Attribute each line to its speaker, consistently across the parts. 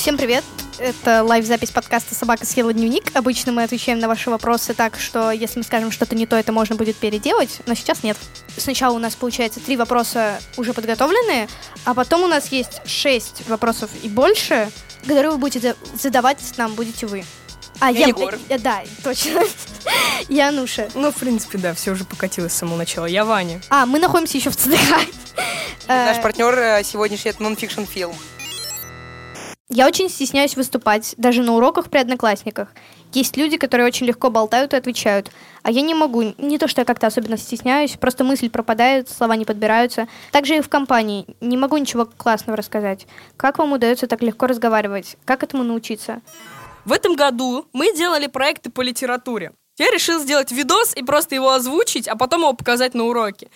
Speaker 1: Всем привет! Это лайв-запись подкаста «Собака съела дневник». Обычно мы отвечаем на ваши вопросы так, что если мы скажем что-то не то, это можно будет переделать, но сейчас нет. Сначала у нас, получается, три вопроса уже подготовленные, а потом у нас есть шесть вопросов и больше, которые вы будете задавать нам, будете вы.
Speaker 2: А, я, Егор.
Speaker 1: Я, да, точно. я Нуша.
Speaker 3: Ну, в принципе, да, все уже покатилось с самого начала. Я Ваня.
Speaker 1: А, мы находимся еще в ЦДК.
Speaker 2: Наш э, партнер э, сегодняшний это нонфикшн фильм.
Speaker 1: Я очень стесняюсь выступать, даже на уроках при одноклассниках. Есть люди, которые очень легко болтают и отвечают, а я не могу. Не то, что я как-то особенно стесняюсь, просто мысль пропадает, слова не подбираются. Также и в компании. Не могу ничего классного рассказать. Как вам удается так легко разговаривать? Как этому научиться?
Speaker 3: В этом году мы делали проекты по литературе. Я решил сделать видос и просто его озвучить, а потом его показать на уроке.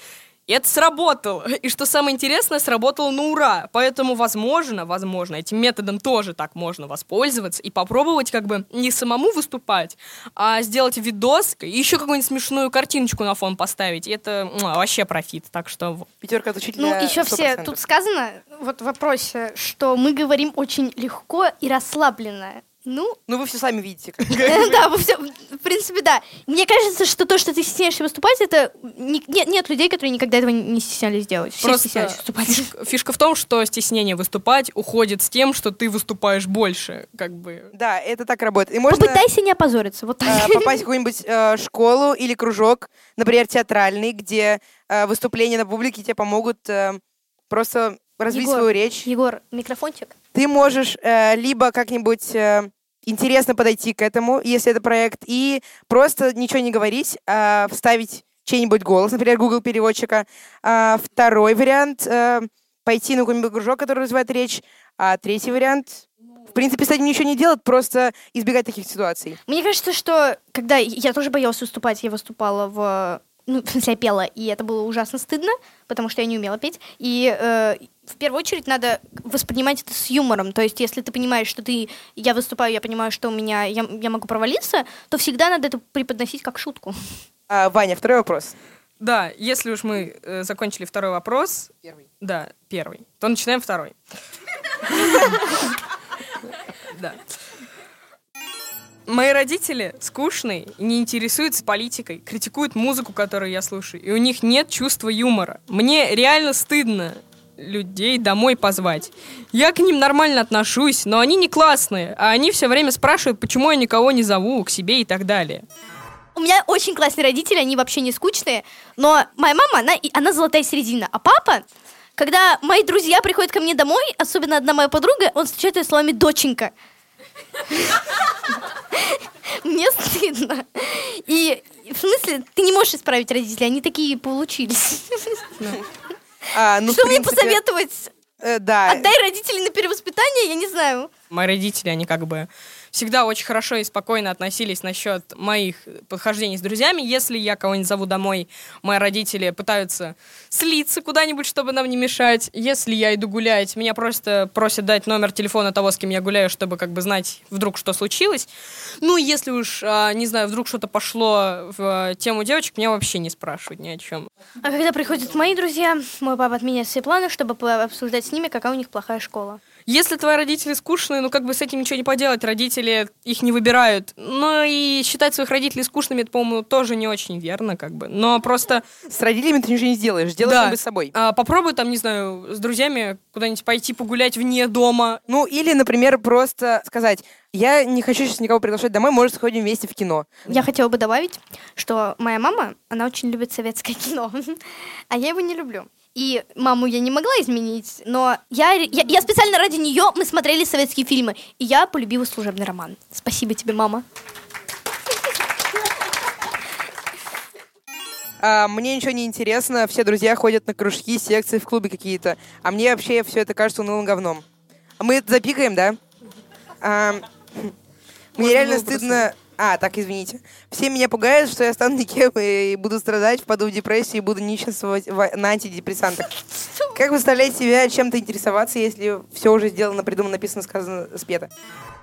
Speaker 3: И это сработало. И что самое интересное, сработало на ура. Поэтому, возможно, возможно, этим методом тоже так можно воспользоваться и попробовать как бы не самому выступать, а сделать видос и еще какую-нибудь смешную картиночку на фон поставить. И это ну, вообще профит. Так что...
Speaker 2: Пятерка от учителя
Speaker 1: Ну, еще 100%. все, тут сказано вот в вопросе, что мы говорим очень легко и расслабленно. Ну,
Speaker 2: ну вы все сами видите.
Speaker 1: Да, вы все, в принципе, да. Мне кажется, что то, что ты стесняешься выступать, это нет, нет людей, которые никогда этого не стеснялись делать. Все
Speaker 3: Просто стеснялись выступать. Фишка, в том, что стеснение выступать уходит с тем, что ты выступаешь больше, как бы.
Speaker 2: Да, это так работает. И можно,
Speaker 1: Попытайся не опозориться. Вот
Speaker 2: так. Э, попасть в какую-нибудь э, школу или кружок, например, театральный, где э, выступления на публике тебе помогут э, просто развить свою речь.
Speaker 1: Егор, микрофончик.
Speaker 2: Ты можешь э, либо как-нибудь э, интересно подойти к этому, если это проект, и просто ничего не говорить, а вставить чей-нибудь голос, например, Google переводчика. А второй вариант э, пойти на какой-нибудь кружок, который развивает речь. А третий вариант в принципе, с этим ничего не делать, просто избегать таких ситуаций.
Speaker 1: Мне кажется, что когда я тоже боялась выступать, я выступала в ну, в смысле, я пела, и это было ужасно стыдно, потому что я не умела петь. И э, в первую очередь надо воспринимать это с юмором. То есть, если ты понимаешь, что ты, я выступаю, я понимаю, что у меня, я, я могу провалиться, то всегда надо это преподносить как шутку.
Speaker 2: А, Ваня, второй вопрос.
Speaker 3: Да, если уж мы э, закончили второй вопрос.
Speaker 2: Первый.
Speaker 3: Да, первый. То начинаем второй. Да. Мои родители скучные не интересуются политикой, критикуют музыку, которую я слушаю, и у них нет чувства юмора. Мне реально стыдно людей домой позвать. Я к ним нормально отношусь, но они не классные, а они все время спрашивают, почему я никого не зову к себе и так далее.
Speaker 1: У меня очень классные родители, они вообще не скучные, но моя мама, она, она золотая середина, а папа, когда мои друзья приходят ко мне домой, особенно одна моя подруга, он встречает ее словами «доченька». Мне стыдно. И в смысле, ты не можешь исправить родителей, они такие получились. А, ну, Что мне посоветовать?
Speaker 2: Э, да.
Speaker 1: Отдай родителей на перевоспитание, я не знаю.
Speaker 3: Мои родители, они как бы всегда очень хорошо и спокойно относились насчет моих подхождений с друзьями. Если я кого-нибудь зову домой, мои родители пытаются слиться куда-нибудь, чтобы нам не мешать. Если я иду гулять, меня просто просят дать номер телефона того, с кем я гуляю, чтобы как бы знать вдруг, что случилось. Ну, если уж, а, не знаю, вдруг что-то пошло в тему девочек, меня вообще не спрашивают ни о чем.
Speaker 1: А когда приходят мои друзья, мой папа отменяет все планы, чтобы обсуждать с ними, какая у них плохая школа.
Speaker 3: Если твои родители скучные, ну как бы с этим ничего не поделать, родители их не выбирают. Но и считать своих родителей скучными, это, по-моему, тоже не очень верно, как бы. Но просто...
Speaker 2: С родителями ты ничего не сделаешь, делаешь да. с собой.
Speaker 3: А, попробуй там, не знаю, с друзьями куда-нибудь пойти погулять вне дома.
Speaker 2: Ну или, например, просто сказать, я не хочу сейчас никого приглашать домой, может, сходим вместе в кино.
Speaker 1: Я хотела бы добавить, что моя мама, она очень любит советское кино, а я его не люблю. И маму я не могла изменить, но я, я, я специально ради нее мы смотрели советские фильмы, и я полюбила служебный роман. Спасибо тебе, мама.
Speaker 2: А, мне ничего не интересно, все друзья ходят на кружки, секции в клубе какие-то, а мне вообще все это кажется унылым говном. А мы это запикаем, да? А, мне реально стыдно а, так, извините. Все меня пугают, что я стану никем и буду страдать, впаду в депрессию и буду нищенствовать на антидепрессантах. Как вы заставляете себя чем-то интересоваться, если все уже сделано, придумано, написано, сказано, спето?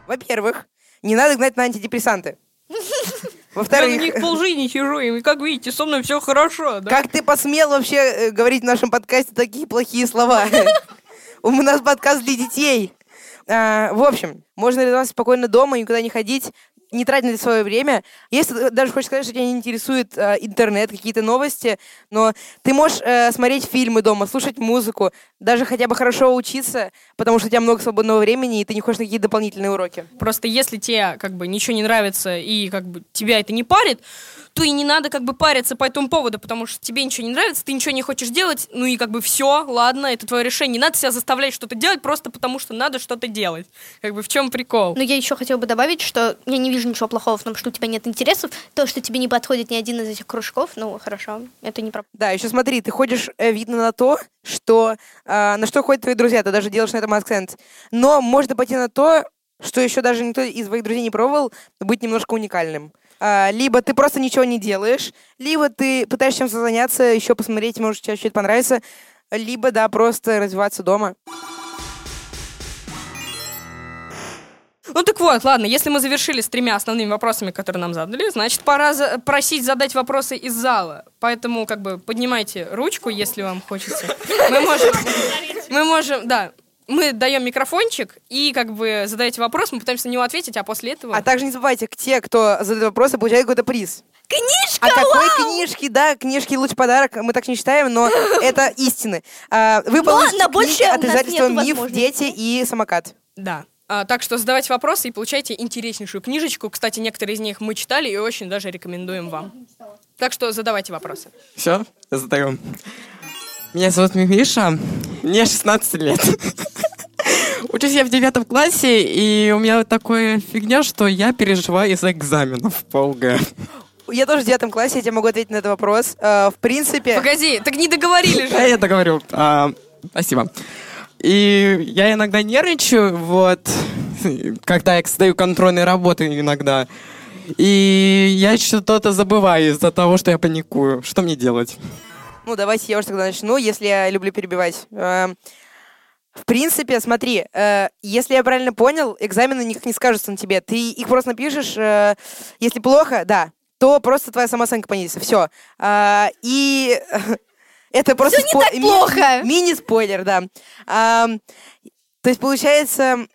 Speaker 2: Во-первых, не надо гнать на антидепрессанты.
Speaker 3: Во-вторых... Я на них полжизни хижу, и как видите, со мной все хорошо, да?
Speaker 2: Как ты посмел вообще э, говорить в нашем подкасте такие плохие слова? У нас подкаст для детей. А, в общем, можно реализоваться спокойно дома, никуда не ходить, не тратить на это свое время. Если ты даже хочешь сказать, что тебя не интересует э, интернет, какие-то новости, но ты можешь э, смотреть фильмы дома, слушать музыку, даже хотя бы хорошо учиться, потому что у тебя много свободного времени, и ты не хочешь на какие-то дополнительные уроки.
Speaker 3: Просто если тебе как бы ничего не нравится и как бы тебя это не парит, то и не надо как бы париться по этому поводу, потому что тебе ничего не нравится, ты ничего не хочешь делать, ну и как бы все, ладно, это твое решение. Не надо себя заставлять что-то делать просто потому, что надо что-то делать. Как бы в чем прикол?
Speaker 1: Но я еще хотела бы добавить, что я не вижу ничего плохого в том, что у тебя нет интересов. То, что тебе не подходит ни один из этих кружков, ну, хорошо, это не про...
Speaker 2: Да, еще смотри, ты ходишь, э, видно на то, что э, на что ходят твои друзья, ты даже делаешь на этом акцент. Но можно пойти на то, что еще даже никто из твоих друзей не пробовал, быть немножко уникальным. А, либо ты просто ничего не делаешь, либо ты пытаешься чем-то заняться, еще посмотреть, может, тебе что-то понравится, либо, да, просто развиваться дома.
Speaker 3: Ну так вот, ладно, если мы завершили с тремя основными вопросами, которые нам задали, значит, пора за- просить задать вопросы из зала. Поэтому, как бы, поднимайте ручку, если вам хочется. Мы можем, мы можем, да, мы даем микрофончик и как бы задаете вопрос, мы пытаемся на него ответить, а после этого...
Speaker 2: А также не забывайте, те, кто задает вопросы, получают какой-то приз.
Speaker 1: Книжка!
Speaker 2: А какой книжки, да, книжки лучший подарок, мы так не считаем, но это истины. А, Вы получите
Speaker 1: на
Speaker 2: от издательства «Миф». «Дети» и «Самокат».
Speaker 3: Да. А, так что задавайте вопросы и получайте интереснейшую книжечку. Кстати, некоторые из них мы читали и очень даже рекомендуем вам. Так что задавайте вопросы.
Speaker 4: Все, задаем. Меня зовут Миша, мне 16 лет. Учусь я в девятом классе, и у меня вот такая фигня, что я переживаю из-за экзаменов по ОГЭ.
Speaker 2: Я тоже в девятом классе, я тебе могу ответить на этот вопрос. А, В принципе...
Speaker 3: Погоди, так не договорили
Speaker 4: Да,
Speaker 3: же.
Speaker 4: я договорил. А, спасибо. И я иногда нервничаю, вот, когда я сдаю контрольные работы иногда. И я что-то забываю из-за того, что я паникую. Что мне делать?
Speaker 2: Ну, давайте я уже тогда начну, если я люблю перебивать. Эм, В принципе, смотри, э, если я правильно понял, экзамены никак не скажутся на тебе. Ты их просто напишешь, э, если плохо, да, то просто твоя самооценка понизится. Все. И это просто...
Speaker 1: Всё не так
Speaker 2: ми-
Speaker 1: плохо.
Speaker 2: Мини-спойлер, да. Ам, То есть, получается,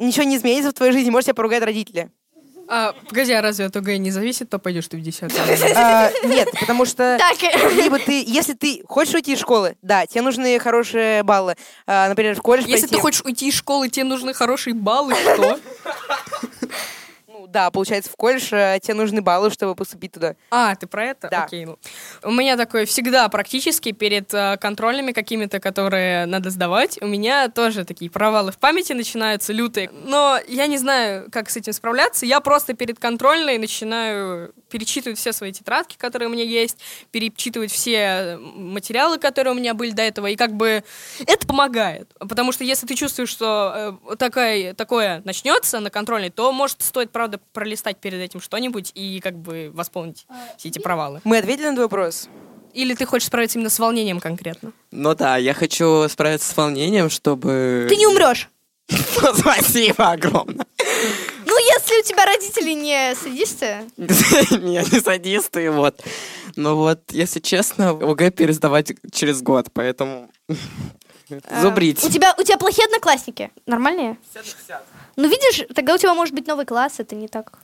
Speaker 2: ничего не изменится в твоей жизни, может тебя поругать родители.
Speaker 3: А, погоди, а разве от ОГЭ не зависит, то пойдешь ты в 10
Speaker 2: А, Нет, потому что...
Speaker 1: Так,
Speaker 2: Либо ты, если ты хочешь уйти из школы, да, тебе нужны хорошие баллы. А, например, в колледж
Speaker 3: Если ты
Speaker 2: пойти.
Speaker 3: хочешь уйти из школы, тебе нужны хорошие баллы, что?
Speaker 2: Ну, да, получается, в колледж тебе нужны баллы, чтобы поступить туда.
Speaker 3: А, ты про это?
Speaker 2: Да.
Speaker 3: Окей. У меня такое всегда практически перед э, контрольными какими-то, которые надо сдавать, у меня тоже такие провалы в памяти начинаются лютые. Но я не знаю, как с этим справляться. Я просто перед контрольной начинаю перечитывать все свои тетрадки, которые у меня есть, перечитывать все материалы, которые у меня были до этого, и как бы это помогает. Потому что если ты чувствуешь, что э, такая, такое начнется на контрольной, то, может, стоит, правда, пролистать перед этим что-нибудь и как бы восполнить все эти провалы.
Speaker 2: Мы ответили на твой вопрос?
Speaker 3: Или ты хочешь справиться именно с волнением конкретно?
Speaker 4: Ну да, я хочу справиться с волнением, чтобы...
Speaker 1: ты не умрешь.
Speaker 4: Спасибо огромное.
Speaker 1: Если у тебя родители не садисты,
Speaker 4: Меня не садисты, вот. Но вот, если честно, ОГЭ пересдавать через год, поэтому...
Speaker 1: а,
Speaker 4: Зубрить.
Speaker 1: у тебя, у тебя плохие одноклассники. Нормальные? Ну, видишь, тогда у тебя может быть новый класс, это не так.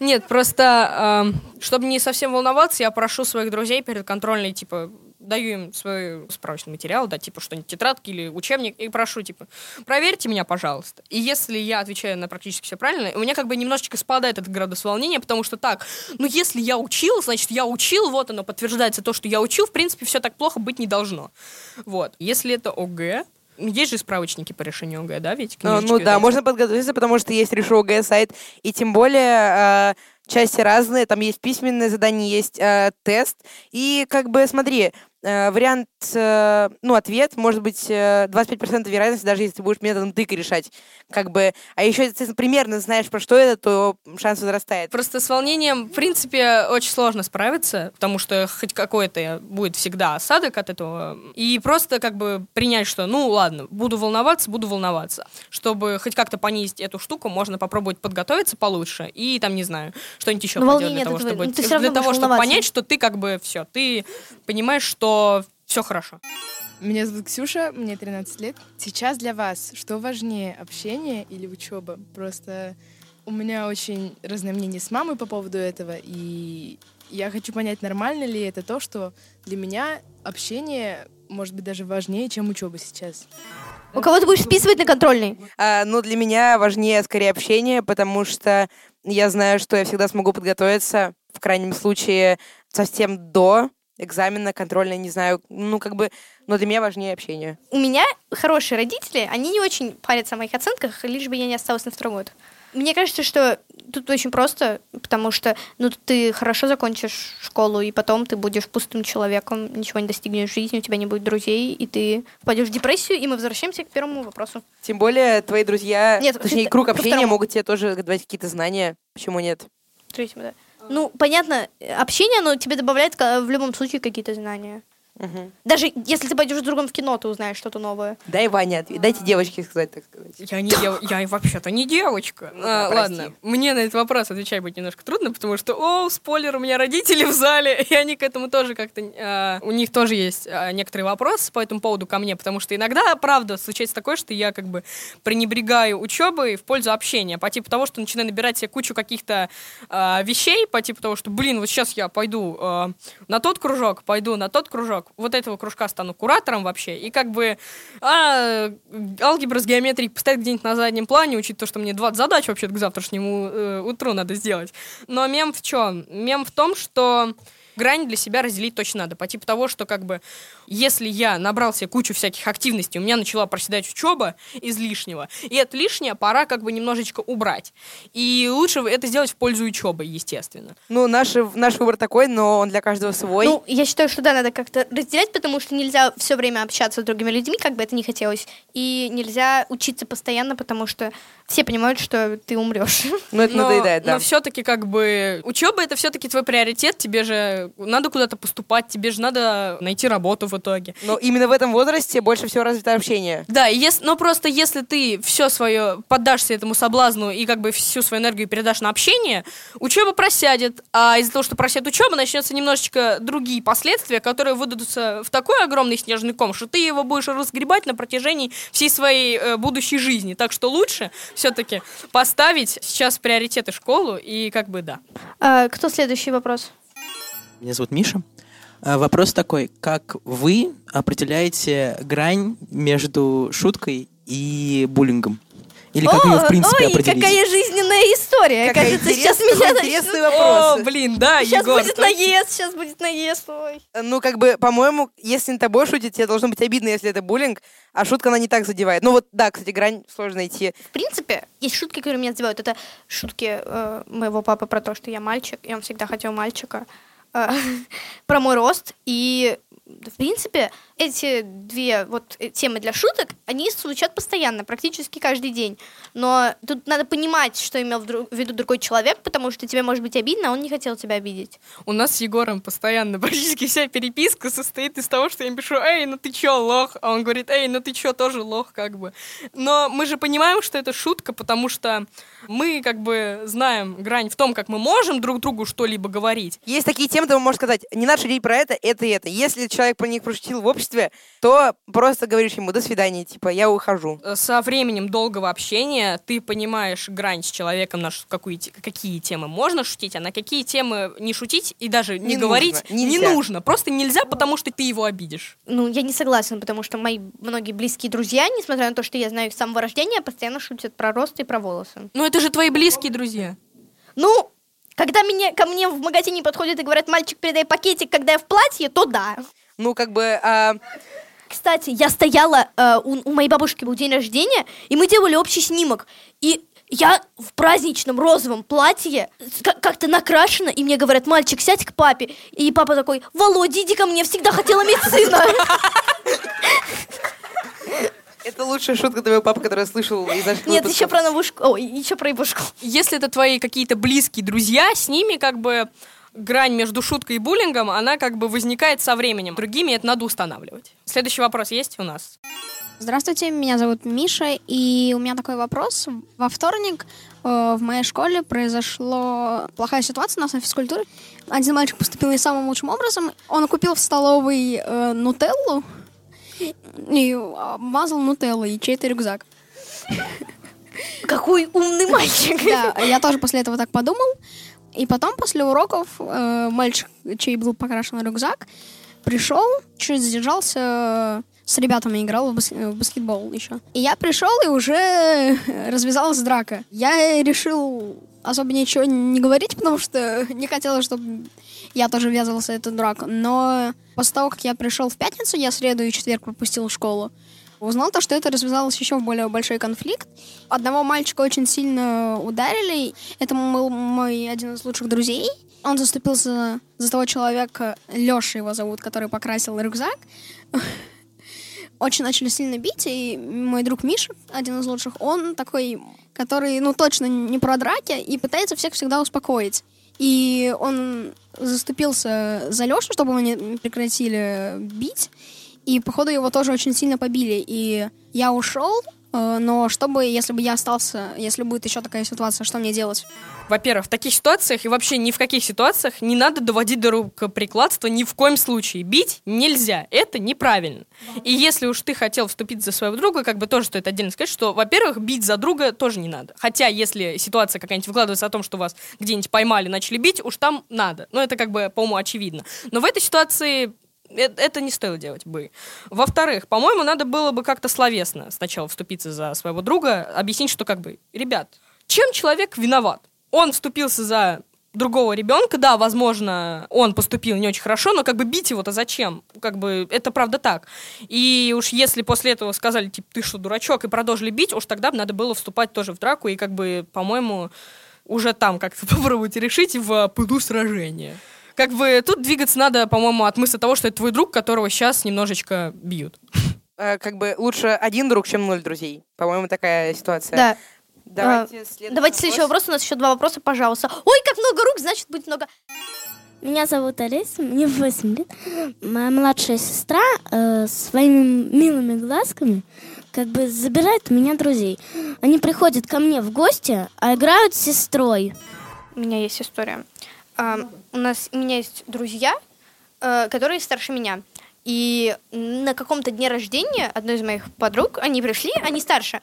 Speaker 3: Нет, просто, эм, чтобы не совсем волноваться, я прошу своих друзей перед контрольной, типа, даю им свой справочный материал, да, типа что-нибудь, тетрадки или учебник, и прошу, типа, проверьте меня, пожалуйста. И если я отвечаю на практически все правильно, у меня как бы немножечко спадает этот градус волнения, потому что так, ну если я учил, значит я учил, вот оно подтверждается то, что я учил, в принципе, все так плохо быть не должно. Вот. Если это ОГЭ, есть же справочники по решению ОГЭ, да, ведь?
Speaker 2: Ну, ну да,
Speaker 3: эти.
Speaker 2: можно подготовиться, потому что есть решу ОГЭ сайт, и тем более э, части разные, там есть письменное задание, есть э, тест, и как бы смотри, вариант, э, ну, ответ может быть э, 25% вероятности, даже если ты будешь методом тыка решать, как бы, а еще, если ты примерно знаешь, про что это, то шанс возрастает.
Speaker 3: Просто с волнением, в принципе, очень сложно справиться, потому что хоть какой-то будет всегда осадок от этого. И просто как бы принять, что, ну ладно, буду волноваться, буду волноваться. Чтобы хоть как-то понизить эту штуку, можно попробовать подготовиться получше и там, не знаю, что-нибудь еще
Speaker 1: Но
Speaker 3: поделать для того,
Speaker 1: этого-
Speaker 3: чтобы,
Speaker 1: ну,
Speaker 3: для того, чтобы понять, что ты как бы все, ты понимаешь, что все хорошо.
Speaker 5: Меня зовут Ксюша, мне 13 лет. Сейчас для вас что важнее, общение или учеба? Просто у меня очень разное мнение с мамой по поводу этого, и я хочу понять, нормально ли это то, что для меня общение может быть даже важнее, чем учеба сейчас.
Speaker 1: У кого ты будешь списывать на контрольный?
Speaker 2: А, ну, для меня важнее скорее общение, потому что я знаю, что я всегда смогу подготовиться, в крайнем случае, совсем до экзамена, контрольной, не знаю, ну, как бы, но для меня важнее общение.
Speaker 1: У меня хорошие родители, они не очень парятся о моих оценках, лишь бы я не осталась на второй год. Мне кажется, что тут очень просто, потому что ну, ты хорошо закончишь школу, и потом ты будешь пустым человеком, ничего не достигнешь в жизни, у тебя не будет друзей, и ты впадешь в депрессию, и мы возвращаемся к первому вопросу.
Speaker 2: Тем более твои друзья,
Speaker 1: Нет,
Speaker 2: точнее,
Speaker 1: ко
Speaker 2: круг общения
Speaker 1: второму.
Speaker 2: могут тебе тоже давать какие-то знания. Почему нет?
Speaker 1: Третьему, да. Ну, понятно, общение, оно тебе добавляет в любом случае какие-то знания.
Speaker 2: Мгм.
Speaker 1: Даже если ты пойдешь с другом в кино, ты узнаешь что-то новое.
Speaker 2: Дай Ваня ответ. Дайте девочке сказать, так сказать.
Speaker 3: Я не дев... я вообще-то не девочка.
Speaker 2: Ну да,
Speaker 3: А,
Speaker 2: прости.
Speaker 3: ладно, мне на этот вопрос отвечать будет немножко трудно, потому что, о, спойлер, у меня родители в зале, и они к этому тоже как-то... а, у них тоже есть а, некоторые вопросы по этому поводу ко мне, потому что иногда, правда, случается такое, что я как бы пренебрегаю учебой в пользу общения, по типу того, что начинаю набирать себе кучу каких-то а, вещей, по типу того, что, блин, вот сейчас я пойду а, на тот кружок, пойду на тот кружок, вот этого кружка стану куратором вообще, и как бы а, алгебра с геометрией поставить где-нибудь на заднем плане, учить то, что мне 20 задач вообще к завтрашнему э, утру надо сделать. Но мем в чем? Мем в том, что грань для себя разделить точно надо. По типу того, что как бы если я набрал себе кучу всяких активностей, у меня начала проседать учеба излишнего, и это лишнее пора как бы немножечко убрать. И лучше это сделать в пользу учебы, естественно.
Speaker 2: Ну, наш, наш выбор такой, но он для каждого свой.
Speaker 1: Ну, я считаю, что да, надо как-то разделять, потому что нельзя все время общаться с другими людьми, как бы это ни хотелось. И нельзя учиться постоянно, потому что все понимают, что ты умрешь.
Speaker 2: Ну, это
Speaker 3: но,
Speaker 2: надоедает, да.
Speaker 3: Но все-таки как бы учеба это все-таки твой приоритет, тебе же надо куда-то поступать, тебе же надо найти работу в итоге.
Speaker 2: Но именно в этом возрасте больше всего развито общение.
Speaker 3: Да, ес- но просто если ты все свое поддашься этому соблазну и как бы всю свою энергию передашь на общение, учеба просядет, а из-за того, что просядет учеба, начнется немножечко другие последствия, которые выдадутся в такой огромный снежный ком, что ты его будешь разгребать на протяжении всей своей э, будущей жизни. Так что лучше все-таки поставить сейчас в приоритеты школу и как бы да.
Speaker 1: А, кто следующий вопрос?
Speaker 6: Меня зовут Миша. А, Вопрос такой, как вы определяете грань между шуткой и буллингом? Или как ее, в принципе,
Speaker 1: ой,
Speaker 6: определить?
Speaker 1: какая жизненная история.
Speaker 2: Какая
Speaker 1: Кажется, сейчас меня
Speaker 2: интересный вопрос.
Speaker 3: О, блин, да,
Speaker 1: Сейчас
Speaker 3: Егор.
Speaker 1: будет наезд, сейчас будет наезд. Ой.
Speaker 2: Ну, как бы, по-моему, если над тобой шутит, тебе должно быть обидно, если это буллинг, а шутка, она не так задевает. Ну вот, да, кстати, грань сложно найти.
Speaker 1: В принципе, есть шутки, которые меня задевают. Это шутки э, моего папы про то, что я мальчик, и он всегда хотел мальчика. Э, про мой рост. И, в принципе, эти две вот э, темы для шуток, они звучат постоянно, практически каждый день. Но тут надо понимать, что имел в виду другой человек, потому что тебе может быть обидно, а он не хотел тебя обидеть.
Speaker 3: У нас с Егором постоянно практически вся переписка состоит из того, что я им пишу, эй, ну ты чё, лох? А он говорит, эй, ну ты чё, тоже лох, как бы. Но мы же понимаем, что это шутка, потому что мы как бы знаем грань в том, как мы можем друг другу что-либо говорить.
Speaker 2: Есть такие темы, ты можешь сказать, не надо шутить про это, это и это. Если человек про них пошутил в обществе, то просто говоришь ему «до свидания», типа «я ухожу».
Speaker 3: Со временем долгого общения ты понимаешь грань с человеком, на какую, какие темы можно шутить, а на какие темы не шутить и даже не,
Speaker 2: Не
Speaker 3: говорить
Speaker 2: нужно,
Speaker 3: не
Speaker 2: нельзя.
Speaker 3: нужно. Просто нельзя, потому что ты его обидишь.
Speaker 1: Ну, я не согласна, потому что мои многие близкие друзья, несмотря на то, что я знаю их с самого рождения, постоянно шутят про рост и про волосы.
Speaker 3: Ну это же твои близкие друзья.
Speaker 1: Ну, когда меня, ко мне в магазине подходят и говорят, мальчик, передай пакетик, когда я в платье, то да.
Speaker 2: Ну, как бы, а,
Speaker 1: Кстати, я стояла, э, у, у моей бабушки был день рождения, и мы делали общий снимок. И я в праздничном розовом платье, как-то накрашена, и мне говорят, мальчик, сядь к папе. И папа такой, Володя, иди ко мне, всегда хотела иметь сына.
Speaker 2: это лучшая шутка твоего папы, которую я слышал из наших
Speaker 1: Нет,
Speaker 2: выпусков.
Speaker 1: еще про новую школу. Ой, еще про его школу.
Speaker 3: Если это твои какие-то близкие друзья, с ними как бы грань между шуткой и буллингом, она как бы возникает со временем. Другими это надо устанавливать. Следующий вопрос есть у нас?
Speaker 7: Здравствуйте, меня зовут Миша, и у меня такой вопрос. Во вторник э, в моей школе произошла плохая ситуация у нас на физкультуре. Один мальчик поступил не самым лучшим образом. Он купил в столовой э, нутеллу и обмазал нутеллой чей-то рюкзак.
Speaker 1: Какой умный мальчик.
Speaker 7: Да, я тоже после этого так подумал. И потом, после уроков, э, мальчик, чей был покрашен рюкзак, пришел, чуть задержался, с ребятами играл в, бас- в баскетбол еще. И я пришел, и уже развязалась драка. Я решил особо ничего не говорить, потому что не хотела, чтобы я тоже ввязывался в эту драку. Но после того, как я пришел в пятницу, я среду и четверг пропустил школу, узнал то, что это развязалось еще в более большой конфликт. Одного мальчика очень сильно ударили. Это был мой один из лучших друзей. Он заступился за того человека, Леша его зовут, который покрасил рюкзак. Очень начали сильно бить, и мой друг Миша, один из лучших, он такой, который, ну, точно не про драки, и пытается всех всегда успокоить. И он заступился за Лешу, чтобы они прекратили бить. И, походу, его тоже очень сильно побили. И я ушел, э, но чтобы, если бы я остался, если будет еще такая ситуация, что мне делать?
Speaker 3: Во-первых, в таких ситуациях и вообще ни в каких ситуациях не надо доводить до рукоприкладства ни в коем случае. Бить нельзя, это неправильно. И если уж ты хотел вступить за своего друга, как бы тоже стоит отдельно сказать, что, во-первых, бить за друга тоже не надо. Хотя, если ситуация какая-нибудь выкладывается о том, что вас где-нибудь поймали, начали бить, уж там надо. Ну, это как бы, по-моему, очевидно. Но в этой ситуации это не стоило делать бы. Во-вторых, по-моему, надо было бы как-то словесно сначала вступиться за своего друга, объяснить, что как бы, ребят, чем человек виноват? Он вступился за другого ребенка, да, возможно, он поступил не очень хорошо, но как бы бить его-то зачем? Как бы это правда так. И уж если после этого сказали, типа, ты что, дурачок, и продолжили бить, уж тогда надо было вступать тоже в драку, и как бы, по-моему, уже там как-то попробуйте решить в пылу сражения. Как бы тут двигаться надо, по-моему, от мысли того, что это твой друг, которого сейчас немножечко бьют.
Speaker 2: Э, Как бы лучше один друг, чем ноль друзей. По-моему, такая ситуация.
Speaker 1: Да.
Speaker 2: Давайте следующий
Speaker 1: Давайте следующий вопрос. У нас еще два вопроса, пожалуйста. Ой, как много рук, значит, будет много.
Speaker 8: Меня зовут Олеся, мне 8 лет. Моя младшая сестра э, своими милыми глазками как бы забирает у меня друзей. Они приходят ко мне в гости, а играют с сестрой.
Speaker 1: У меня есть история. У нас у меня есть друзья, э, которые старше меня. И на каком-то дне рождения одной из моих подруг, они пришли, они старше.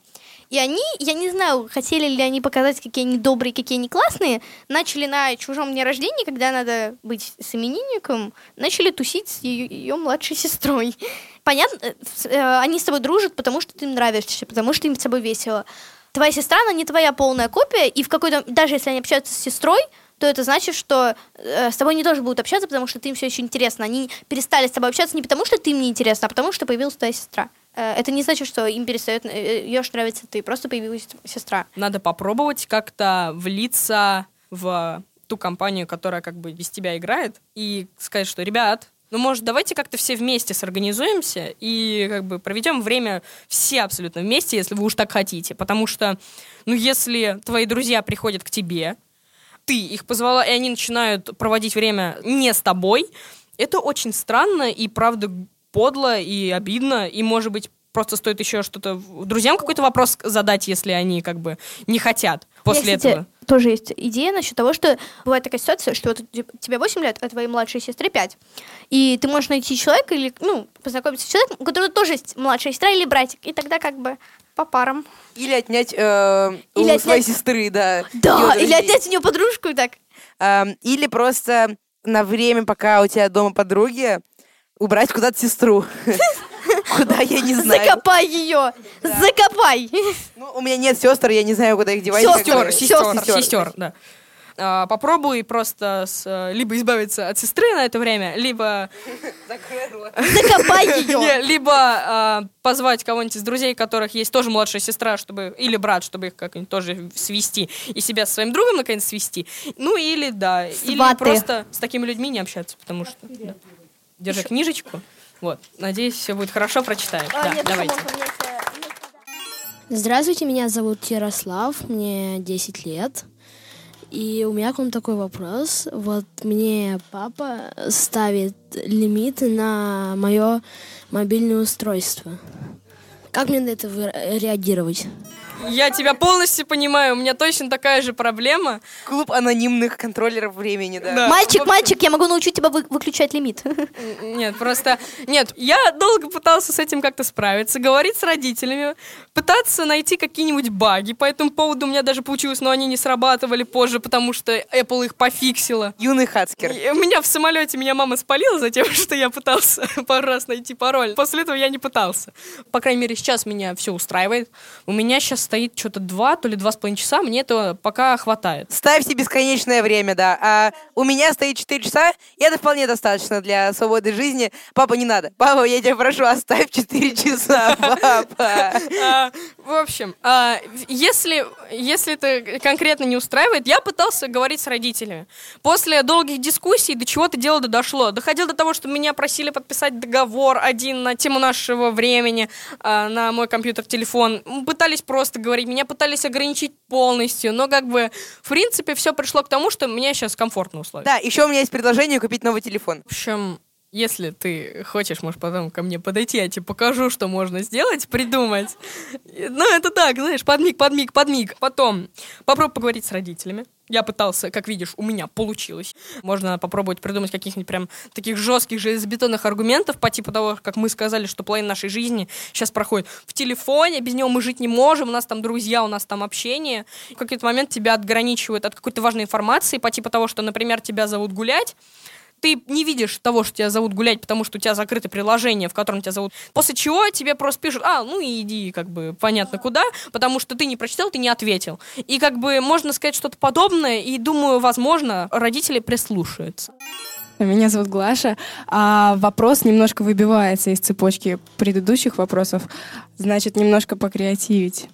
Speaker 1: И они, я не знаю, хотели ли они показать, какие они добрые, какие они классные, начали на чужом дне рождения, когда надо быть с именинником, начали тусить с ее, ее младшей сестрой. Понятно, э, э, они с тобой дружат, потому что ты им нравишься, потому что им с тобой весело. Твоя сестра, она не твоя полная копия, и в какой-то, даже если они общаются с сестрой, то это значит, что э, с тобой не тоже будут общаться, потому что ты им все еще интересно. Они перестали с тобой общаться не потому, что ты им не интересна, а потому, что появилась твоя сестра. Э, это не значит, что им перестает э, ее нравится ты, просто появилась сестра.
Speaker 3: Надо попробовать как-то влиться в ту компанию, которая как бы без тебя играет, и сказать, что, ребят, ну, может, давайте как-то все вместе сорганизуемся и как бы проведем время все абсолютно вместе, если вы уж так хотите. Потому что, ну, если твои друзья приходят к тебе, ты их позвала, и они начинают проводить время не с тобой, это очень странно и, правда, подло и обидно, и, может быть, просто стоит еще что-то друзьям какой-то вопрос задать, если они как бы не хотят после
Speaker 1: меня, кстати,
Speaker 3: этого.
Speaker 1: тоже есть идея насчет того, что бывает такая ситуация, что вот тебе 8 лет, а твоей младшей сестре 5. И ты можешь найти человека или, ну, познакомиться с человеком, у которого тоже есть младшая сестра или братик, и тогда как бы по парам.
Speaker 2: Или отнять э, у
Speaker 1: Или
Speaker 2: своей
Speaker 1: отнять-
Speaker 2: сестры, да.
Speaker 1: Да, или отнять у нее подружку и так.
Speaker 2: Эм, или просто на время, пока у тебя дома подруги, убрать куда-то сестру. Куда, я не знаю.
Speaker 1: Закопай ее! Закопай!
Speaker 2: Ну, у меня нет сестер, я не знаю, куда их девать.
Speaker 1: Сестер,
Speaker 3: Сестер.
Speaker 2: сестер,
Speaker 3: да. А, попробуй просто с, э, либо избавиться от сестры на это время, либо
Speaker 1: Закопай ее!
Speaker 3: Либо а, позвать кого-нибудь из друзей, которых есть тоже младшая сестра, чтобы или брат, чтобы их как-нибудь тоже свести и себя со своим другом наконец свести. Ну или да, или просто с такими людьми не общаться, потому что держи книжечку. Вот, надеюсь, все будет хорошо, прочитаем. Да, давайте.
Speaker 8: Здравствуйте, меня зовут Ярослав, мне 10 лет. И у меня к вам такой вопрос. Вот мне папа ставит лимиты на мое мобильное устройство. Как мне на это реагировать?
Speaker 3: Я тебя полностью понимаю, у меня точно такая же проблема.
Speaker 2: Клуб анонимных контроллеров времени, да.
Speaker 3: Да.
Speaker 1: Мальчик, мальчик, я могу научить тебя вы- выключать лимит.
Speaker 3: Нет, просто... Нет, я долго пытался с этим как-то справиться, говорить с родителями, пытаться найти какие-нибудь баги. По этому поводу у меня даже получилось, но они не срабатывали позже, потому что Apple их пофиксила.
Speaker 2: Юный хацкер.
Speaker 3: И у меня в самолете меня мама спалила за тем, что я пытался пару раз найти пароль. После этого я не пытался. По крайней мере, сейчас меня все устраивает. У меня сейчас стоит что-то два, то ли два с половиной часа. Мне этого пока хватает.
Speaker 2: Ставьте бесконечное время, да. А у меня стоит 4 часа, и это вполне достаточно для свободы жизни. Папа, не надо. Папа, я тебя прошу, оставь 4 часа, папа.
Speaker 3: В общем, а, если, если это конкретно не устраивает, я пытался говорить с родителями. После долгих дискуссий до чего-то дело дошло. Доходило до того, что меня просили подписать договор один на тему нашего времени, а, на мой компьютер, телефон. Пытались просто говорить, меня пытались ограничить полностью, но как бы, в принципе, все пришло к тому, что мне сейчас комфортно условия.
Speaker 2: Да, еще у меня есть предложение купить новый телефон.
Speaker 3: В общем, если ты хочешь, можешь потом ко мне подойти, я тебе покажу, что можно сделать, придумать. Ну, это так, знаешь, подмиг, подмиг, подмиг. Потом попробуй поговорить с родителями. Я пытался, как видишь, у меня получилось. Можно попробовать придумать каких-нибудь прям таких жестких железобетонных аргументов по типу того, как мы сказали, что половина нашей жизни сейчас проходит в телефоне, без него мы жить не можем, у нас там друзья, у нас там общение. В какой-то момент тебя отграничивают от какой-то важной информации по типу того, что, например, тебя зовут гулять, ты не видишь того, что тебя зовут гулять, потому что у тебя закрыто приложение, в котором тебя зовут. После чего тебе просто пишут, а, ну и иди, как бы, понятно куда, потому что ты не прочитал, ты не ответил. И как бы можно сказать что-то подобное, и думаю, возможно, родители прислушаются.
Speaker 9: Меня зовут Глаша, а вопрос немножко выбивается из цепочки предыдущих вопросов. Значит, немножко покреативить.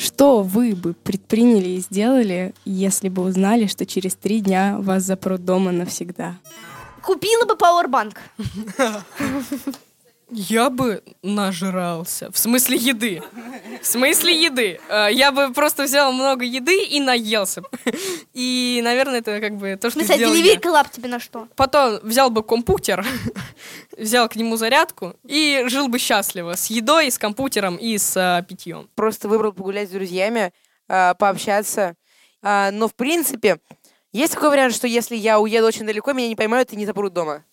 Speaker 9: Что вы бы предприняли и сделали, если бы узнали, что через три дня вас запрут дома навсегда?
Speaker 1: Купила бы пауэрбанк.
Speaker 3: Я бы нажрался. В смысле еды. В смысле еды. Э, Я бы просто взял много еды и наелся. И, наверное, это как бы то, что я.
Speaker 1: Деливерка лап тебе на что?
Speaker 3: Потом взял бы компьютер, взял к нему зарядку и жил бы счастливо с едой, с компьютером и с а, питьем.
Speaker 2: Просто выбрал погулять с друзьями, а, пообщаться. А, Но, в принципе, есть такой вариант, что если я уеду очень далеко, меня не поймают и не запрут дома.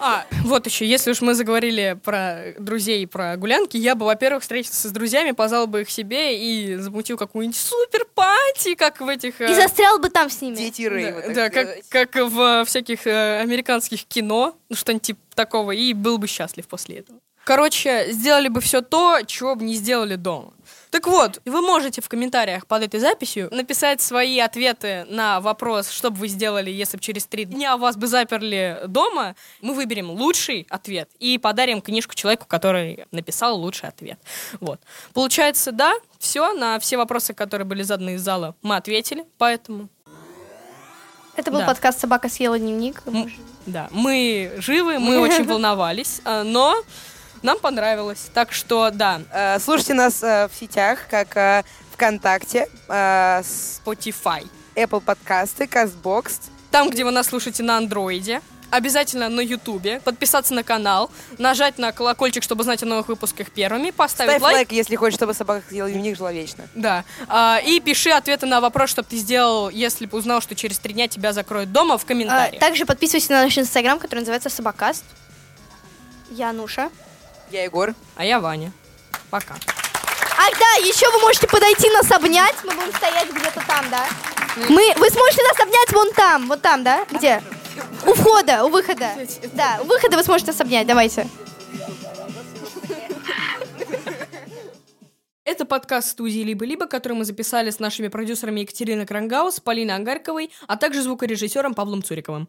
Speaker 3: А, вот еще, если уж мы заговорили про друзей и про гулянки, я бы, во-первых, встретился с друзьями, позвал бы их себе и замутил какую-нибудь супер пати, как в этих... э,
Speaker 1: И застрял бы там с ними.
Speaker 2: Дети рейва,
Speaker 3: Да,
Speaker 2: так
Speaker 3: да, как, как в всяких э, американских кино, ну, что-нибудь типа такого, и был бы счастлив после этого. Короче, сделали бы все то, чего бы не сделали дома. Так вот, вы можете в комментариях под этой записью написать свои ответы на вопрос, что бы вы сделали, если бы через три дня вас бы заперли дома. Мы выберем лучший ответ и подарим книжку человеку, который написал лучший ответ. Вот. Получается, да, все, на все вопросы, которые были заданы из зала, мы ответили, поэтому
Speaker 1: Это был
Speaker 3: Да.
Speaker 1: подкаст «Собака съела дневник».
Speaker 3: М, Да, мы живы, мы очень волновались, а, но нам понравилось. Так что, да,
Speaker 2: А, Слушайте нас а, в сетях, как а, ВКонтакте, а,
Speaker 3: Spotify.
Speaker 2: Apple подкасты, CastBox.
Speaker 3: Там, где вы нас слушаете на андроиде. Обязательно на Ютубе, подписаться на канал, нажать на колокольчик, чтобы знать о новых выпусках первыми, поставить
Speaker 2: Ставь
Speaker 3: лайк.
Speaker 2: лайк, если хочешь, чтобы собака съела дневник, жила вечно.
Speaker 3: Да. А, и пиши ответы на вопрос, что ты сделал, если бы узнал, что через три дня тебя закроют дома, в
Speaker 1: А,
Speaker 3: комментариях.
Speaker 1: Также подписывайся на наш инстаграм, который называется Собакаст. Я Нуша.
Speaker 2: Я Егор.
Speaker 3: А я Ваня. Пока.
Speaker 1: Ах, да, еще вы можете подойти нас обнять. Мы будем стоять где-то там, да? Мы, вы сможете нас обнять вон там, вот там, да? Где? У входа, у выхода. Да, у выхода вы сможете нас обнять, давайте.
Speaker 3: Это подкаст студии «Либо-либо», который мы записали с нашими продюсерами Екатериной Крангаус, Полиной Ангарковой, а также звукорежиссером Павлом Цуриковым.